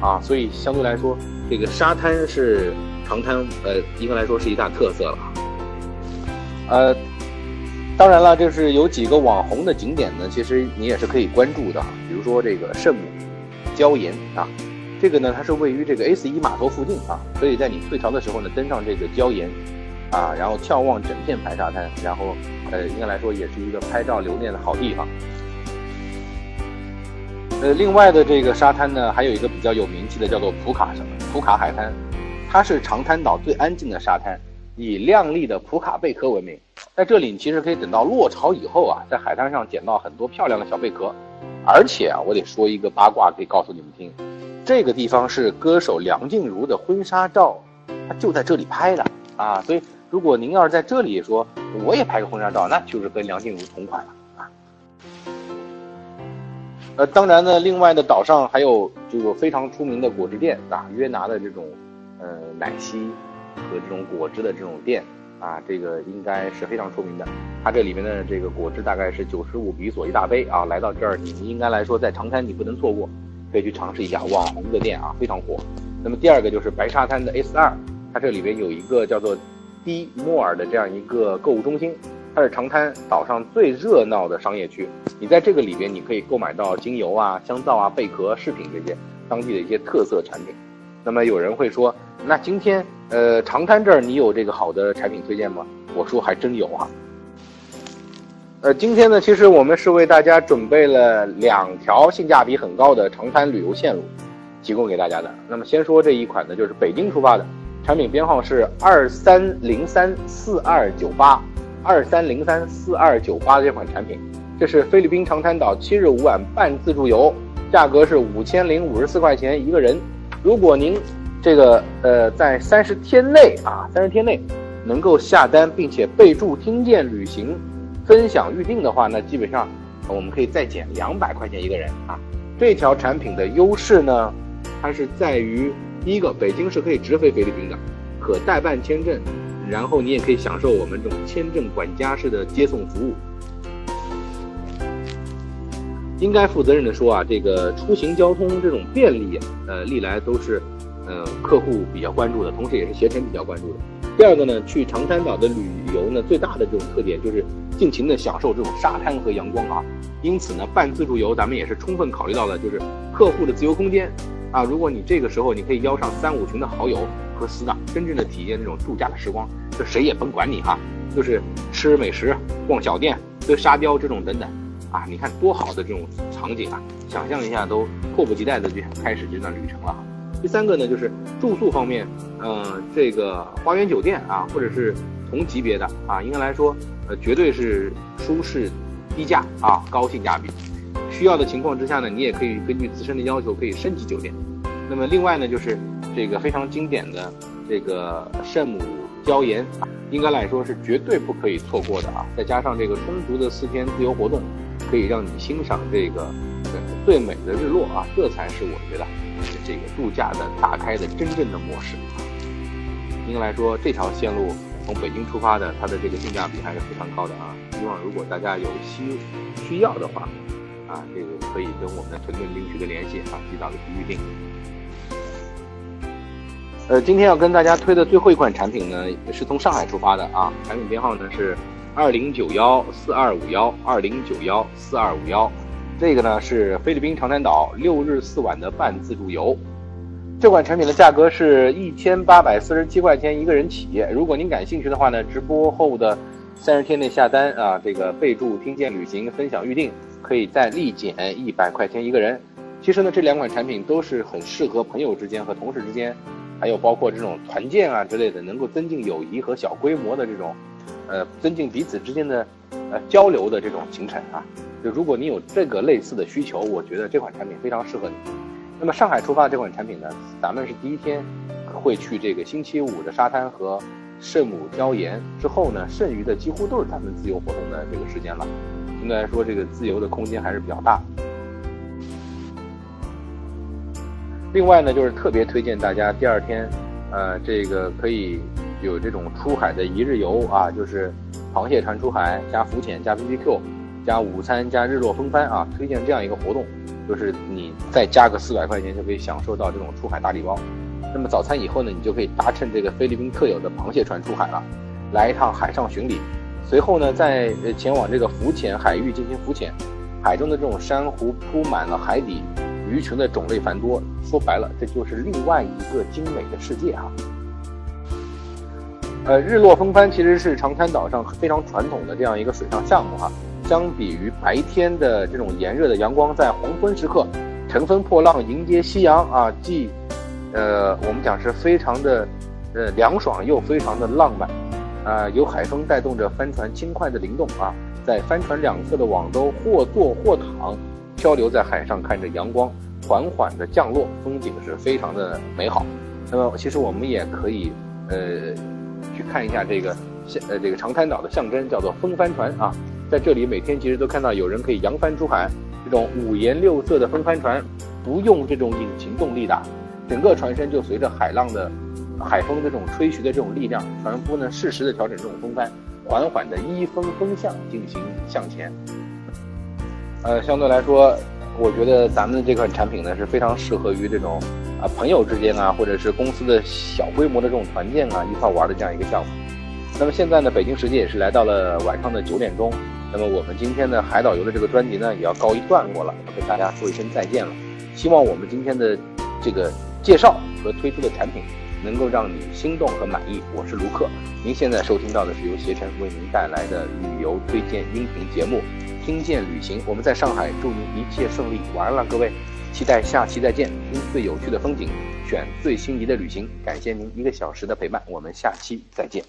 Speaker 1: 啊，所以相对来说，这个沙滩是长滩呃，应该来说是一大特色了。呃，当然了，就是有几个网红的景点呢，其实你也是可以关注的，比如说这个圣母礁岩啊。这个呢，它是位于这个 A 四一码头附近啊，所以在你退潮的时候呢，登上这个礁岩，啊，然后眺望整片白沙滩，然后，呃，应该来说也是一个拍照留念的好地方。呃，另外的这个沙滩呢，还有一个比较有名气的，叫做普卡什么普卡海滩，它是长滩岛最安静的沙滩，以亮丽的普卡贝壳闻名。在这里，你其实可以等到落潮以后啊，在海滩上捡到很多漂亮的小贝壳，而且啊，我得说一个八卦，可以告诉你们听。这个地方是歌手梁静茹的婚纱照，她就在这里拍的啊，所以如果您要是在这里说我也拍个婚纱照，那就是跟梁静茹同款了啊。呃，当然呢，另外的岛上还有这个非常出名的果汁店啊，约拿的这种呃奶昔和这种果汁的这种店啊，这个应该是非常出名的。它这里面的这个果汁大概是九十五比索一大杯啊，来到这儿你应该来说在长滩你不能错过。可以去尝试一下网红的店啊，非常火。那么第二个就是白沙滩的 S 二，它这里边有一个叫做 D 莫尔的这样一个购物中心，它是长滩岛上最热闹的商业区。你在这个里边，你可以购买到精油啊、香皂啊、贝壳饰品这些当地的一些特色产品。那么有人会说，那今天呃长滩这儿你有这个好的产品推荐吗？我说还真有啊。呃，今天呢，其实我们是为大家准备了两条性价比很高的长滩旅游线路，提供给大家的。那么先说这一款呢，就是北京出发的，产品编号是二三零三四二九八，二三零三四二九八这款产品，这是菲律宾长滩岛七日五晚半自助游，价格是五千零五十四块钱一个人。如果您这个呃，在三十天内啊，三十天内能够下单并且备注听见旅行分享预定的话，那基本上我们可以再减两百块钱一个人啊。这条产品的优势呢，它是在于第一个，北京是可以直飞菲律宾的，可代办签证，然后你也可以享受我们这种签证管家式的接送服务。应该负责任的说啊，这个出行交通这种便利，呃，历来都是，呃，客户比较关注的，同时也是携程比较关注的。第二个呢，去长山岛的旅游呢，最大的这种特点就是尽情的享受这种沙滩和阳光啊。因此呢，办自助游咱们也是充分考虑到了，就是客户的自由空间啊。如果你这个时候你可以邀上三五群的好友和死党，真正的体验这种度假的时光，就谁也甭管你哈，就是吃美食、逛小店、堆沙雕这种等等。啊，你看多好的这种场景啊！想象一下，都迫不及待的就想开始这段旅程了。第三个呢，就是住宿方面，呃，这个花园酒店啊，或者是同级别的啊，应该来说，呃，绝对是舒适、低价啊，高性价比。需要的情况之下呢，你也可以根据自身的要求可以升级酒店。那么另外呢，就是这个非常经典的这个圣母礁岩，应该来说是绝对不可以错过的啊！再加上这个充足的四天自由活动。可以让你欣赏这个最美的日落啊，这才是我觉得这个度假的打开的真正的模式。应该来说，这条线路从北京出发的，它的这个性价比还是非常高的啊。希望如果大家有需需要的话，啊，这个可以跟我们的团队领取个联系啊，及早的去预定。呃，今天要跟大家推的最后一款产品呢，是从上海出发的啊，产品编号呢是。二零九幺四二五幺，二零九幺四二五幺，这个呢是菲律宾长滩岛六日四晚的半自助游。这款产品的价格是一千八百四十七块钱一个人起。如果您感兴趣的话呢，直播后的三十天内下单啊，这个备注听见旅行分享预定，可以再立减一百块钱一个人。其实呢，这两款产品都是很适合朋友之间和同事之间，还有包括这种团建啊之类的，能够增进友谊和小规模的这种。呃，增进彼此之间的呃交流的这种行程啊，就如果你有这个类似的需求，我觉得这款产品非常适合你。那么上海出发这款产品呢，咱们是第一天会去这个星期五的沙滩和圣母礁岩，之后呢，剩余的几乎都是咱们自由活动的这个时间了。相对来说，这个自由的空间还是比较大。另外呢，就是特别推荐大家第二天，呃，这个可以。有这种出海的一日游啊，就是螃蟹船出海加浮潜加 BBQ 加午餐加日落风帆啊，推荐这样一个活动，就是你再加个四百块钱就可以享受到这种出海大礼包。那么早餐以后呢，你就可以搭乘这个菲律宾特有的螃蟹船出海了，来一趟海上巡礼。随后呢，再前往这个浮潜海域进行浮潜，海中的这种珊瑚铺满了海底，鱼群的种类繁多。说白了，这就是另外一个精美的世界啊。呃，日落风帆其实是长滩岛上非常传统的这样一个水上项目哈。相比于白天的这种炎热的阳光，在黄昏时刻乘风破浪迎接夕阳啊，既呃我们讲是非常的呃凉爽又非常的浪漫啊。有海风带动着帆船轻快的灵动啊，在帆船两侧的网兜或坐或躺，漂流在海上，看着阳光缓缓的降落，风景是非常的美好。那么其实我们也可以呃。去看一下这个象呃这个长滩岛的象征叫做风帆船啊，在这里每天其实都看到有人可以扬帆出海，这种五颜六色的风帆船不用这种引擎动力的，整个船身就随着海浪的海风的这种吹徐的这种力量，船夫呢适时的调整这种风帆，缓缓的依风风向进行向前。呃，相对来说，我觉得咱们这款产品呢是非常适合于这种。啊，朋友之间啊，或者是公司的小规模的这种团建啊，一块玩的这样一个项目。那么现在呢，北京时间也是来到了晚上的九点钟。那么我们今天的海岛游的这个专辑呢，也要告一段落了，要跟大家说一声再见了。希望我们今天的这个介绍和推出的产品能够让你心动和满意。我是卢克，您现在收听到的是由携程为您带来的旅游推荐音频节目《听见旅行》。我们在上海，祝您一切顺利，晚安了，各位。期待下期再见，听最有趣的风景，选最心仪的旅行。感谢您一个小时的陪伴，我们下期再见。